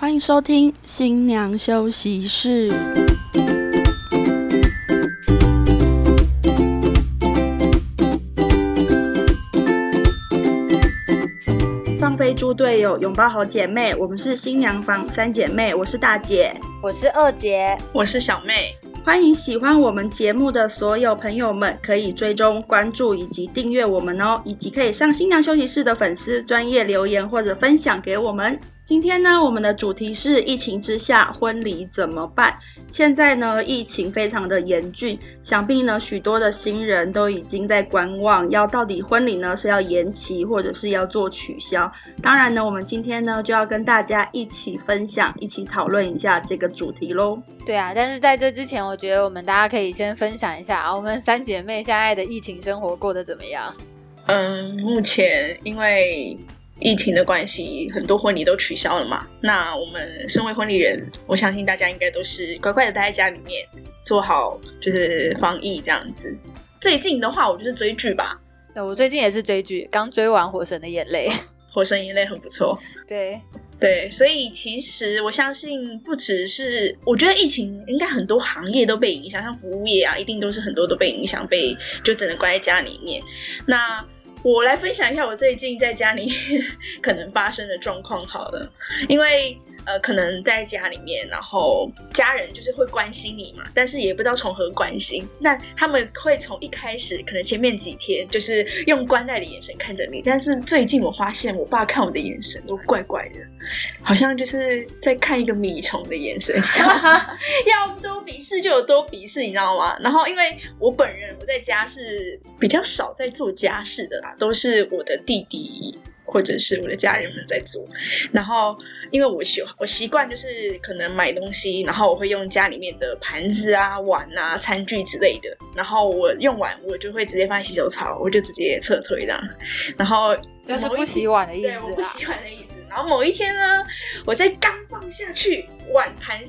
欢迎收听新娘休息室。放飞猪队友，拥抱好姐妹，我们是新娘房三姐妹，我是大姐，我是二姐，我是小妹。欢迎喜欢我们节目的所有朋友们，可以追踪关注以及订阅我们哦，以及可以上新娘休息室的粉丝专业留言或者分享给我们。今天呢，我们的主题是疫情之下婚礼怎么办？现在呢，疫情非常的严峻，想必呢，许多的新人都已经在观望，要到底婚礼呢是要延期或者是要做取消。当然呢，我们今天呢就要跟大家一起分享，一起讨论一下这个主题喽。对啊，但是在这之前，我觉得我们大家可以先分享一下啊，我们三姐妹现在的疫情生活过得怎么样？嗯，目前因为。疫情的关系，很多婚礼都取消了嘛。那我们身为婚礼人，我相信大家应该都是乖乖的待在家里面，做好就是防疫这样子。最近的话，我就是追剧吧。对，我最近也是追剧，刚追完《火神的眼泪》。火神眼泪很不错。对对，所以其实我相信，不只是我觉得疫情，应该很多行业都被影响，像服务业啊，一定都是很多都被影响，被就只能关在家里面。那我来分享一下我最近在家里 可能发生的状况好了，因为呃可能在家里面，然后家人就是会关心你嘛，但是也不知道从何关心。那他们会从一开始可能前面几天就是用关爱的眼神看着你，但是最近我发现我爸看我的眼神都怪怪的，好像就是在看一个米虫的眼神，要多鄙视就有多鄙视，你知道吗？然后因为我本人我在家是比较少在做家事的啦。都是我的弟弟或者是我的家人们在做，然后因为我喜我习惯就是可能买东西，然后我会用家里面的盘子啊、碗啊、餐具之类的，然后我用完我就会直接放在洗手槽，我就直接撤退这样。然后就是不洗碗的意思，对，我不洗碗的意思。然后某一天呢，我在刚放下去碗盘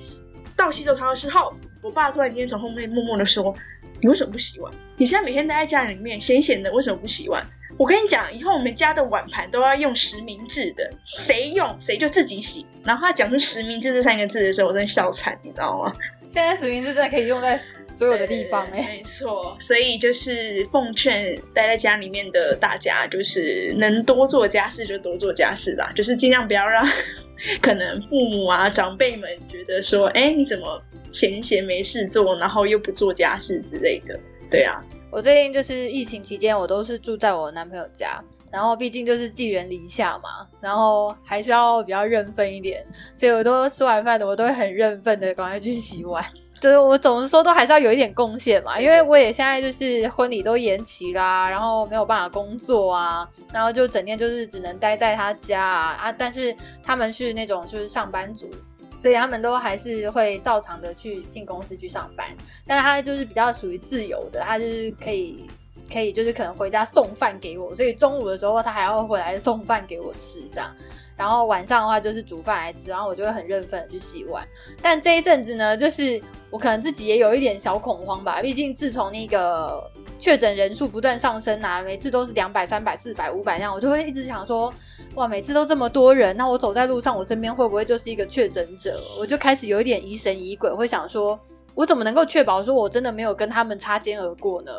到洗手槽的时候，我爸突然间从后面默默的说：“你为什么不洗碗？你现在每天待在家里面闲闲的，为什么不洗碗？”我跟你讲，以后我们家的碗盘都要用实名制的，谁用谁就自己洗。然后他讲出实名制这三个字的时候，我真的笑惨，你知道吗？现在实名制真的可以用在所有的地方哎，没错。所以就是奉劝待在家里面的大家，就是能多做家事就多做家事啦，就是尽量不要让 可能父母啊长辈们觉得说，哎，你怎么闲闲没事做，然后又不做家事之类的，对啊。我最近就是疫情期间，我都是住在我男朋友家，然后毕竟就是寄人篱下嘛，然后还是要比较认份一点，所以我都吃完饭的，我都会很认份的赶快去洗碗。就是我总是说都还是要有一点贡献嘛，因为我也现在就是婚礼都延期啦，然后没有办法工作啊，然后就整天就是只能待在他家啊啊，但是他们是那种就是上班族。所以他们都还是会照常的去进公司去上班，但是他就是比较属于自由的，他就是可以可以就是可能回家送饭给我，所以中午的时候他还要回来送饭给我吃这样，然后晚上的话就是煮饭来吃，然后我就会很认份的去洗碗。但这一阵子呢，就是我可能自己也有一点小恐慌吧，毕竟自从那个确诊人数不断上升啊，每次都是两百、三百、四百、五百那样，我就会一直想说。哇，每次都这么多人，那我走在路上，我身边会不会就是一个确诊者？我就开始有一点疑神疑鬼，会想说，我怎么能够确保说我真的没有跟他们擦肩而过呢？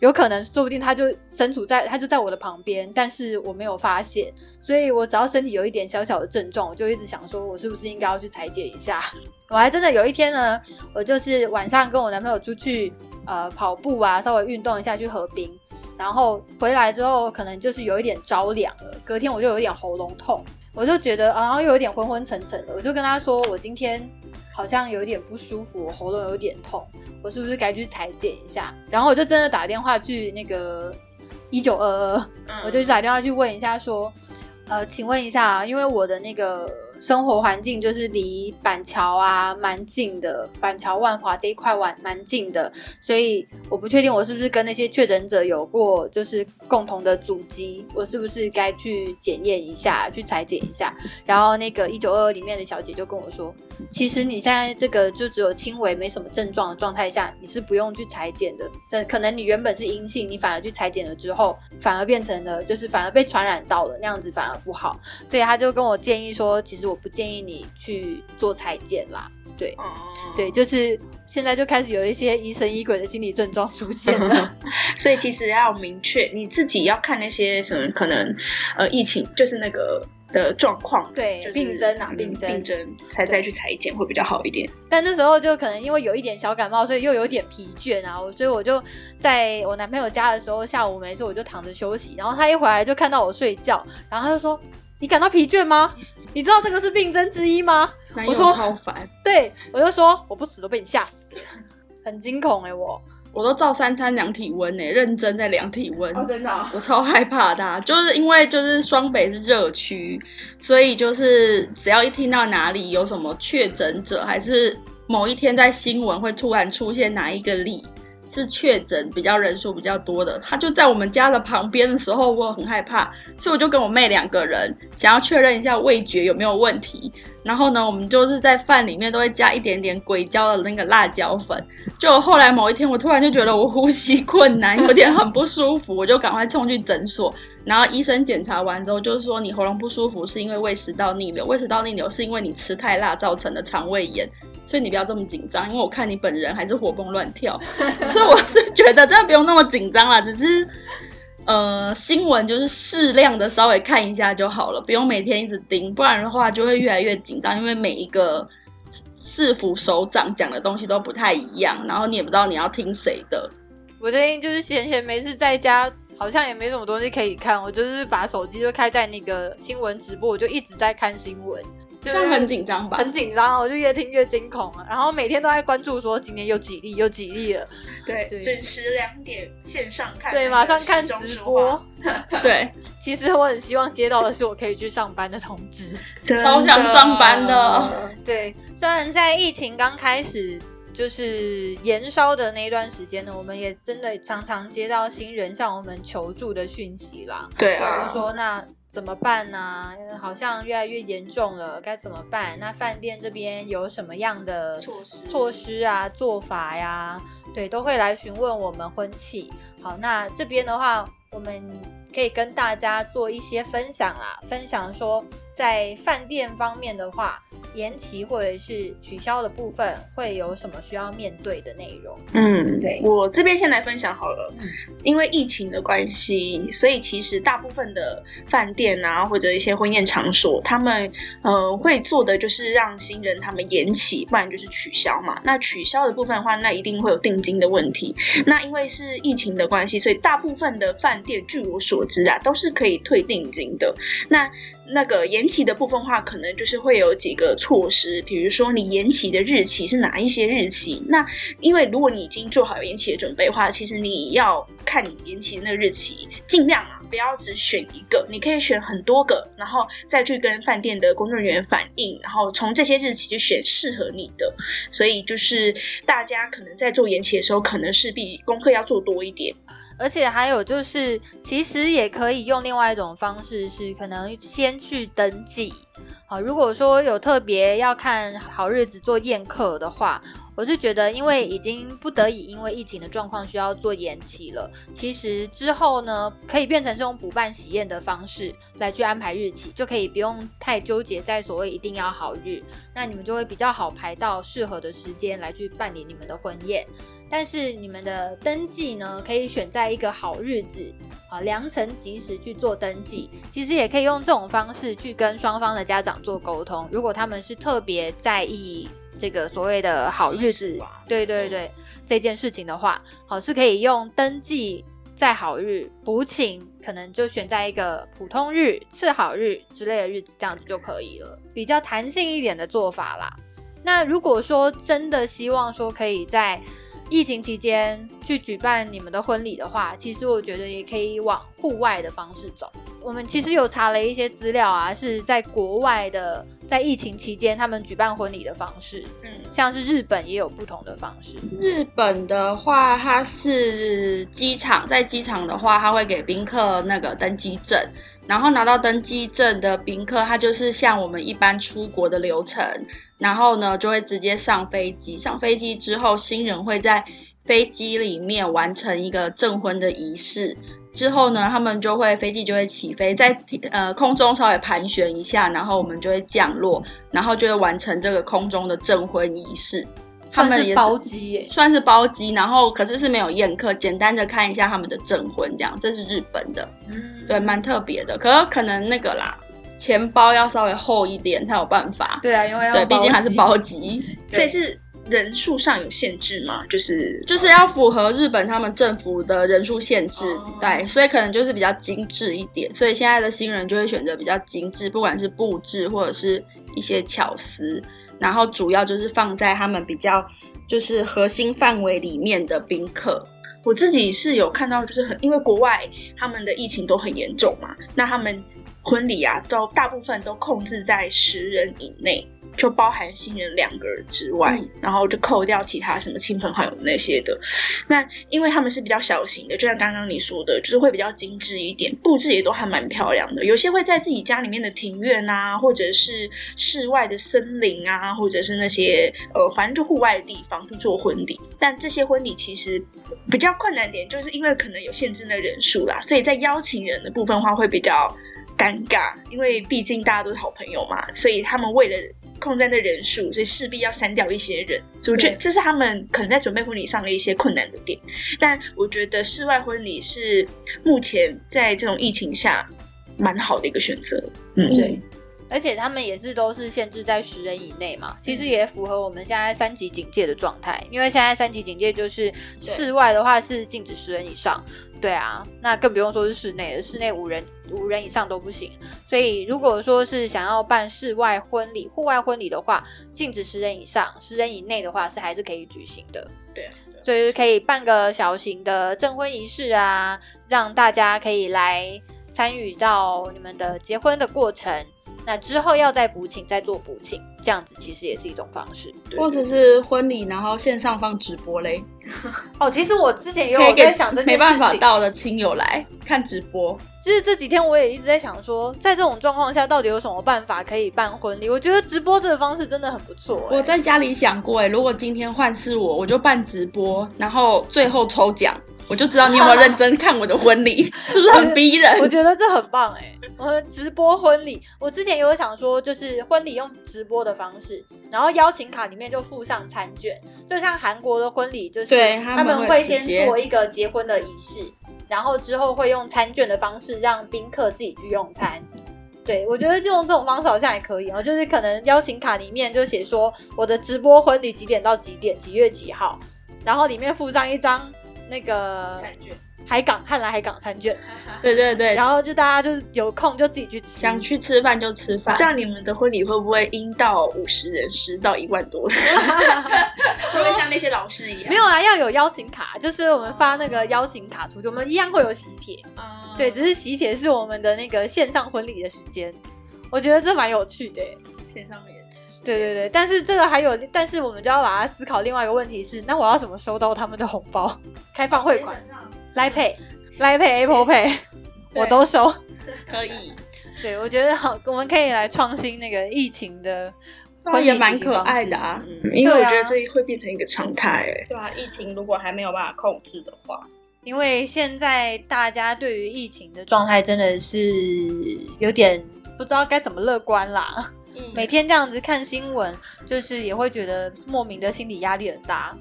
有可能，说不定他就身处在，他就在我的旁边，但是我没有发现。所以我只要身体有一点小小的症状，我就一直想说，我是不是应该要去裁剪一下？我还真的有一天呢，我就是晚上跟我男朋友出去呃跑步啊，稍微运动一下去河滨。然后回来之后，可能就是有一点着凉了。隔天我就有点喉咙痛，我就觉得，然后又有点昏昏沉沉的。我就跟他说，我今天好像有点不舒服，我喉咙有点痛，我是不是该去裁剪一下？然后我就真的打电话去那个一九二二，我就打电话去问一下，说，呃，请问一下，因为我的那个。生活环境就是离板桥啊蛮近的，板桥万华这一块蛮蛮近的，所以我不确定我是不是跟那些确诊者有过就是共同的足迹，我是不是该去检验一下，去裁剪一下。然后那个一九二二里面的小姐就跟我说，其实你现在这个就只有轻微没什么症状的状态下，你是不用去裁剪的。可能你原本是阴性，你反而去裁剪了之后，反而变成了就是反而被传染到了那样子反而不好。所以他就跟我建议说，其实。我不建议你去做裁剪啦。对哦对，就是现在就开始有一些疑神疑鬼的心理症状出现了。所以其实要明确你自己要看那些什么可能呃疫情就是那个的状况，对就是病症啊嗯病症病症才再去裁剪会比较好一点。但那时候就可能因为有一点小感冒，所以又有点疲倦啊，我所以我就在我男朋友家的时候，下午没事我就躺着休息，然后他一回来就看到我睡觉，然后他就说：“你感到疲倦吗？你知道这个是病症之一吗我说超烦，？”对，我就说我不死都被你吓死了，很惊恐哎、我。我都照三餐量体温呢、认真在量体温。真的、我超害怕的啊、就是因为就是双北是热区，所以就是只要一听到哪里有什么确诊者，还是某一天在新闻会突然出现哪一个例是确诊比较人数比较多的，他就在我们家的旁边的时候，我很害怕，所以我就跟我妹两个人想要确认一下味觉有没有问题。然后呢，我们就是在饭里面都会加一点点鬼椒的那个辣椒粉。就后来某一天，我突然就觉得我呼吸困难，有点很不舒服，我就赶快冲去诊所。然后医生检查完之后，就是说你喉咙不舒服是因为胃食道逆流，胃食道逆流是因为你吃太辣造成的肠胃炎。所以你不要这么紧张，因为我看你本人还是活蹦乱跳，所以我是觉得真的不用那么紧张啦，只是呃新闻就是适量的稍微看一下就好了，不用每天一直盯，不然的话就会越来越紧张，因为每一个市府首长讲的东西都不太一样，然后你也不知道你要听谁的。我最近就是闲闲没事在家，好像也没什么东西可以看，我就是把手机就开在那个新闻直播，我就一直在看新闻，这样很紧张吧？很紧张，我就越听越惊恐了。然后每天都在关注说今天有几例有几例了，对，对准时两点线上看，对，马上看直播。对，其实我很希望接到的是我可以去上班的通知。超想上班的。对，虽然在疫情刚开始就是延烧的那一段时间呢，我们也真的常常接到新人向我们求助的讯息啦。比对啊如，说那怎么办呢、好像越来越严重了，该怎么办？那饭店这边有什么样的措施措施啊、做法呀？对，都会来询问我们婚庆。好，那这边的话，我们可以跟大家做一些分享啦，分享说在饭店方面的话，延期或者是取消的部分会有什么需要面对的内容。嗯，对我这边先来分享好了。嗯因为疫情的关系，所以其实大部分的饭店啊，或者一些婚宴场所，他们呃会做的就是让新人他们延期，不然就是取消嘛。那取消的部分的话，那一定会有定金的问题。那因为是疫情的关系，所以大部分的饭店，据我所知啊，都是可以退定金的。那那个延期的部分话，可能就是会有几个措施，比如说你延期的日期是哪一些日期？那因为如果你已经做好延期的准备的话，其实你要看你延期的那个日期，尽量啊不要只选一个，你可以选很多个，然后再去跟饭店的工作人员反映，然后从这些日期去选适合你的。所以就是大家可能在做延期的时候，可能势必功课要做多一点。而且还有就是，其实也可以用另外一种方式，是可能先去登记。好，如果说有特别要看好日子做宴客的话，我就觉得，因为已经不得已因为疫情的状况需要做延期了，其实之后呢，可以变成这种补办喜宴的方式来去安排日期，就可以不用太纠结在所谓一定要好日，那你们就会比较好排到适合的时间来去办理你们的婚宴。但是你们的登记呢，可以选在一个好日子啊，良辰吉时去做登记。其实也可以用这种方式去跟双方的家长做沟通。如果他们是特别在意这个所谓的好日子对对对，这件事情的话，好是可以用登记在好日补请，可能就选在一个普通日、次好日之类的日子，这样子就可以了，比较弹性一点的做法啦。那如果说真的希望说可以在疫情期间去举办你们的婚礼的话，其实我觉得也可以往户外的方式走。我们其实有查了一些资料啊，是在国外的，在疫情期间他们举办婚礼的方式，嗯，像是日本也有不同的方式。日本的话，它是机场，在机场的话，它会给宾客那个登机证，然后拿到登机证的宾客，他就是像我们一般出国的流程，然后呢就会直接上飞机。上飞机之后，新人会在飞机里面完成一个证婚的仪式。之后呢，他们就会飞机就会起飞，在呃空中稍微盘旋一下，然后我们就会降落，然后就会完成这个空中的证婚仪式。他们也是包机耶，算是包机，然后可是是没有宴客，简单的看一下他们的证婚这样。这是日本的，嗯，对，蛮特别的。可可能那个啦，钱包要稍微厚一点才有办法。对啊，因为要对，毕竟还是包机。所以是人数上有限制吗？就是就是要符合日本他们政府的人数限制，哦对，所以可能就是比较精致一点。所以现在的新人就会选择比较精致，不管是布置或者是一些巧思，然后主要就是放在他们比较就是核心范围里面的宾客。我自己是有看到，就是很因为国外他们的疫情都很严重嘛，那他们婚礼啊，都大部分都控制在十人以内，就包含新人两个人之外，嗯然后就扣掉其他什么亲朋好友那些的。那因为他们是比较小型的，就像刚刚你说的，就是会比较精致一点，布置也都还蛮漂亮的。有些会在自己家里面的庭院啊，或者是室外的森林啊，或者是那些呃，反正就户外的地方去做婚礼。但这些婚礼其实比较困难点，就是因为可能有限制的人数啦，所以在邀请人的部分的话会比较尴尬，因为毕竟大家都是好朋友嘛，所以他们为了控制的人数，所以势必要删掉一些人。所以我觉得这是他们可能在准备婚礼上的一些困难的点。但我觉得室外婚礼是目前在这种疫情下蛮好的一个选择。嗯，对，而且他们也是都是限制在十人以内嘛，其实也符合我们现在三级警戒的状态。因为现在三级警戒就是室外的话是禁止十人以上，对啊，那更不用说是室内了，室内五人五人以上都不行。所以如果说是想要办室外婚礼、户外婚礼的话，禁止十人以上，十人以内的话是还是可以举行的。对啊，所以可以办个小型的证婚仪式啊，让大家可以来参与到你们的结婚的过程。那之后要再补请，再做补请，这样子其实也是一种方式。或者是婚礼，然后线上放直播嘞，哦，其实我之前也有在想这件事没办法，到的亲友来看直播。其实这几天我也一直在想说，在这种状况下，到底有什么办法可以办婚礼？我觉得直播这个方式真的很不错、欸。我在家里想过，哎，如果今天换是我，我就办直播，然后最后抽奖，我就知道你有没有认真看我的婚礼，是不是很逼人？我觉得这很棒哎、我们直播婚礼，我之前也有想说，就是婚礼用直播的方式，然后邀请卡里面就附上餐券，就像韩国的婚礼，就是他他们会先做一个结婚的仪式，然后之后会用餐券的方式让宾客自己去用餐。对，我觉得就用这种方式好像也可以哦，就是可能邀请卡里面就写说我的直播婚礼几点到几点，几月几号，然后里面附上一张那个餐券。海港汉来海港餐券，对对对，然后就大家就是有空就自己去吃，想去吃饭就吃饭这。样你们的婚礼会不会阴到五十人，十到一万多人？会不会像那些老师一样？没有啊，要有邀请卡，就是我们发那个邀请卡出去，我们一样会有喜帖，啊对，只是喜帖是我们的那个线上婚礼的时间，我觉得这蛮有趣的。线上面。对对对，但是这个还有，但是我们就要把它思考另外一个问题是，那我要怎么收到他们的红包？开放汇款，来 Pay、来 Pay、Apple Pay，我都收。可以，对，我觉得好，我们可以来创新那个疫情的那婚礼也蛮可举行方式爱的啊。嗯，因为我觉得这会变成一个常态。哎，对啊，疫情如果还没有办法控制的话，因为现在大家对于疫情的状态真的是有点不知道该怎么乐观啦。每天这样子看新闻，就是也会觉得莫名的心理压力很大。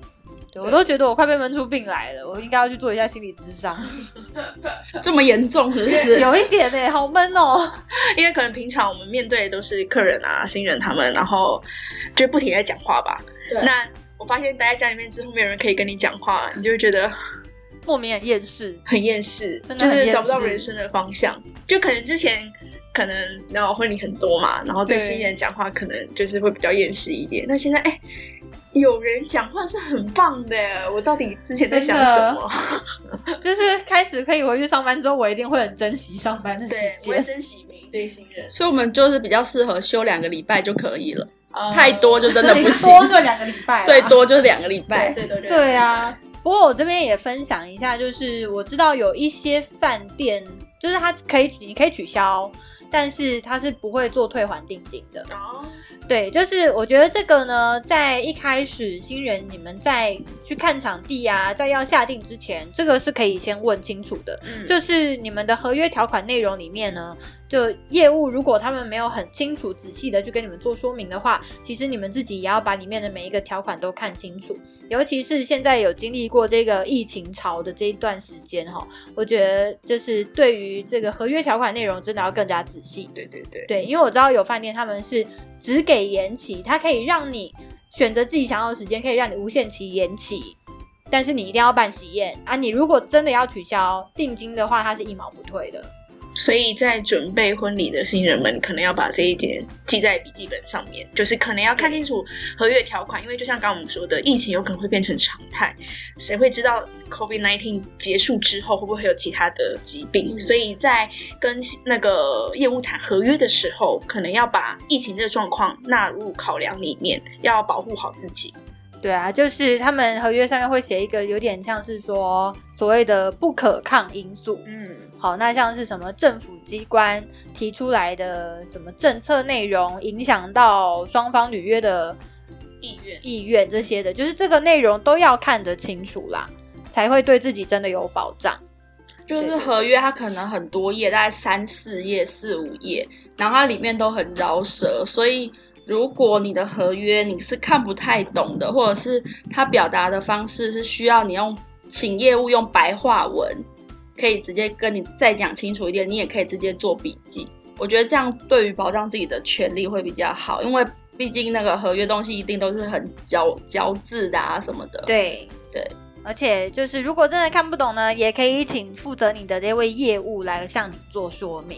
对我都觉得我快被闷出病来了，我应该要去做一下心理咨商。这么严重是不是？有一点哎、好闷哦。因为可能平常我们面对的都是客人啊、新人他们，然后就不停在讲话吧。对那我发现待在家里面之后，没有人可以跟你讲话，你就会觉得莫名很厌世。很厌世，真的就是找不到人生的方向。就可能之前可能然后婚礼很多嘛，然后对对新人讲话可能就是会比较厌世一点。那现在哎。有人讲话是很棒的，我到底之前在想什么？就是开始可以回去上班之后，我一定会很珍惜上班的时对，我会间。珍惜每一对新人。所以我们就是比较适合休两个礼拜就可以了，呃太多就真的不行，多就两个礼拜啦，最多就是两个礼拜。最多就对啊，不过我这边也分享一下，就是我知道有一些饭店，就是它可以你可以取消，但是他是不会做退还定金的。哦，对，就是我觉得这个呢，在一开始新人你们在去看场地啊，在要下定之前，这个是可以先问清楚的。嗯就是你们的合约条款内容里面呢，就业务如果他们没有很清楚、仔细的去跟你们做说明的话，其实你们自己也要把里面的每一个条款都看清楚。尤其是现在有经历过这个疫情潮的这一段时间哈，我觉得就是对于这个合约条款内容真的要更加仔细。对对对，对，因为我知道有饭店他们是只给延期，它可以让你选择自己想要的时间，可以让你无限期延期，但是你一定要办喜宴啊！你如果真的要取消定金的话，它是一毛不退的。所以在准备婚礼的新人们，可能要把这一点记在笔记本上面，就是可能要看清楚合约条款，因为就像刚刚我们说的，疫情有可能会变成常态，谁会知道 COVID nineteen 结束之后会不会有其他的疾病？所以在跟那个业务谈合约的时候，可能要把疫情这个状况纳入考量里面，要保护好自己。对啊，就是他们合约上面会写一个有点像是说所谓的不可抗因素。嗯，好，那像是什么政府机关提出来的什么政策内容，影响到双方履约的意愿。意愿这些的，就是这个内容都要看得清楚啦，才会对自己真的有保障。就是合约它可能很多页，大概三四页、四五页，然后它里面都很饶舌，所以如果你的合约你是看不太懂的，或者是它表达的方式是需要你用请业务用白话文，可以直接跟你再讲清楚一点，你也可以直接做笔记。我觉得这样对于保障自己的权利会比较好，因为毕竟那个合约东西一定都是很交交字的啊什么的。对对，而且就是如果真的看不懂呢，也可以请负责你的这位业务来向你做说明。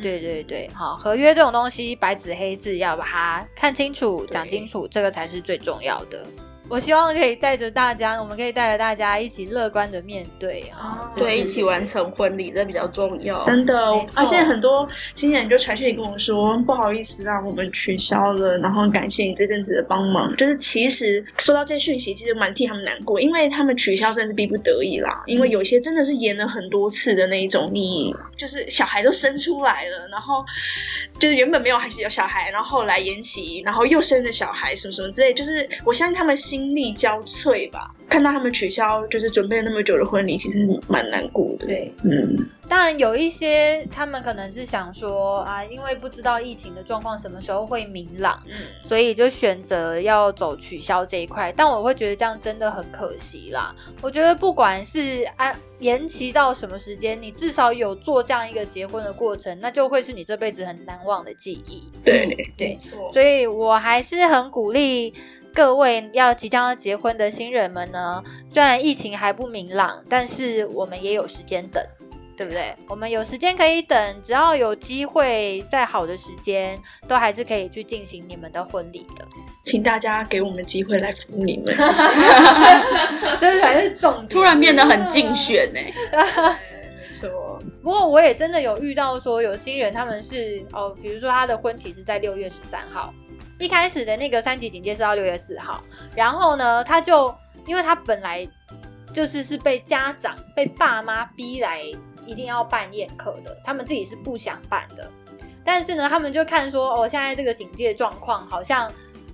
对对对，好，合约这种东西白纸黑字要把它看清楚、讲清楚，这个才是最重要的。我希望可以带着大家，我们可以带着大家一起乐观的面对啊，哦就是对，一起完成婚礼，这比较重要。真的没，错而且很多新人就传讯跟我说，不好意思让我们取消了，然后感谢你这阵子的帮忙。就是其实收到这些讯息，其实蛮替他们难过，因为他们取消真的是逼不得已啦。因为有些真的是延了很多次的那一种，你就是小孩都生出来了，然后就是原本没有还是有小孩，然后后来延期，然后又生了小孩，什么什么之类，就是我相信他们心力交瘁吧。看到他们取消，就是准备了那么久的婚礼，其实蛮难过的。对，嗯。当然有一些他们可能是想说啊，因为不知道疫情的状况什么时候会明朗，嗯所以就选择要走取消这一块。但我会觉得这样真的很可惜啦。我觉得不管是安延期到什么时间，你至少有做这样一个结婚的过程，那就会是你这辈子很难忘的记忆。对对，所以我还是很鼓励各位要即将要结婚的新人们呢，虽然疫情还不明朗，但是我们也有时间等。对不对？我们有时间可以等，只要有机会，再好的时间，都还是可以去进行你们的婚礼的。请大家给我们机会来服务你们，谢谢。这才是重点。突然变得很竞选呢、没错，不过我也真的有遇到说有新人，他们是哦，比如说他的婚期是在六月十三号，一开始的那个三级警戒是到六月四号，然后呢，他就因为他本来就是是被家长、被爸妈逼来一定要办宴客的，他们自己是不想办的，但是呢，他们就看说哦，现在这个警戒状况好像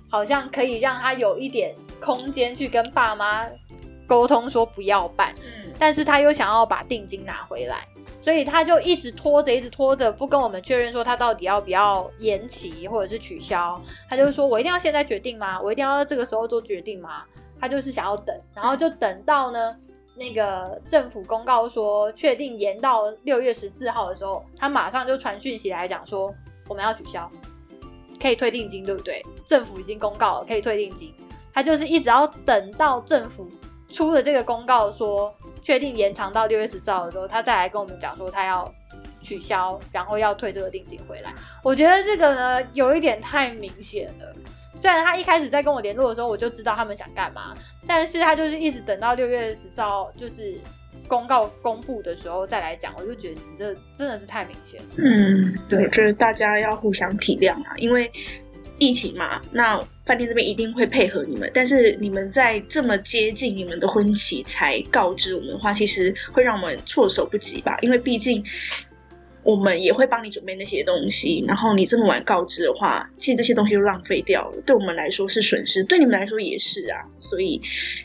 好像可以让他有一点空间去跟爸妈沟通说不要办，嗯，但是他又想要把定金拿回来，所以他就一直拖着，一直拖着，不跟我们确认说他到底要不要延期或者是取消。他就说：“我一定要现在决定吗？我一定要这个时候做决定吗？”他就是想要等，然后就等到呢那个政府公告说确定延到六月十四号的时候，他马上就传讯息来讲说我们要取消，可以退定金，对不对？政府已经公告了可以退定金，他就是一直要等到政府出了这个公告说确定延长到六月十四号的时候，他再来跟我们讲说他要取消，然后要退这个定金回来。我觉得这个呢有一点太明显了。虽然他一开始在跟我联络的时候，我就知道他们想干嘛，但是他就是一直等到六月十四号就是公告公布的时候再来讲，我就觉得你这真的是太明显。嗯，对，我觉得大家要互相体谅啊，因为疫情嘛，那饭店这边一定会配合你们，但是你们在这么接近你们的婚期才告知我们的话，其实会让我们措手不及吧，因为毕竟。我们也会帮你准备那些东西，然后你这么晚告知的话，其实这些东西都浪费掉了，对我们来说是损失，对你们来说也是啊。所以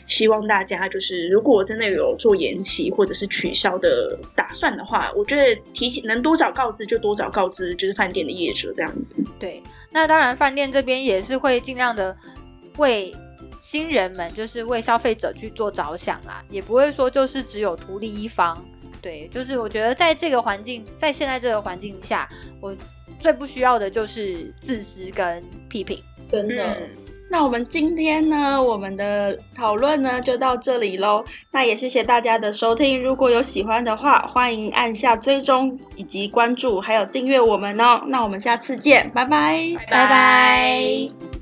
希望大家就是，如果真的有做延期或者是取消的打算的话，我觉得提醒能多早告知就多早告知，就是饭店的业主这样子。对，那当然饭店这边也是会尽量的为新人们，就是为消费者去做着想啊，也不会说就是只有图利一方。对，就是我觉得在这个环境，在现在这个环境下，我最不需要的就是自私跟批评。真的。那我们今天呢，我们的讨论呢就到这里喽。那也谢谢大家的收听。如果有喜欢的话，欢迎按下追踪以及关注，还有订阅我们哦。那我们下次见，拜拜，拜拜。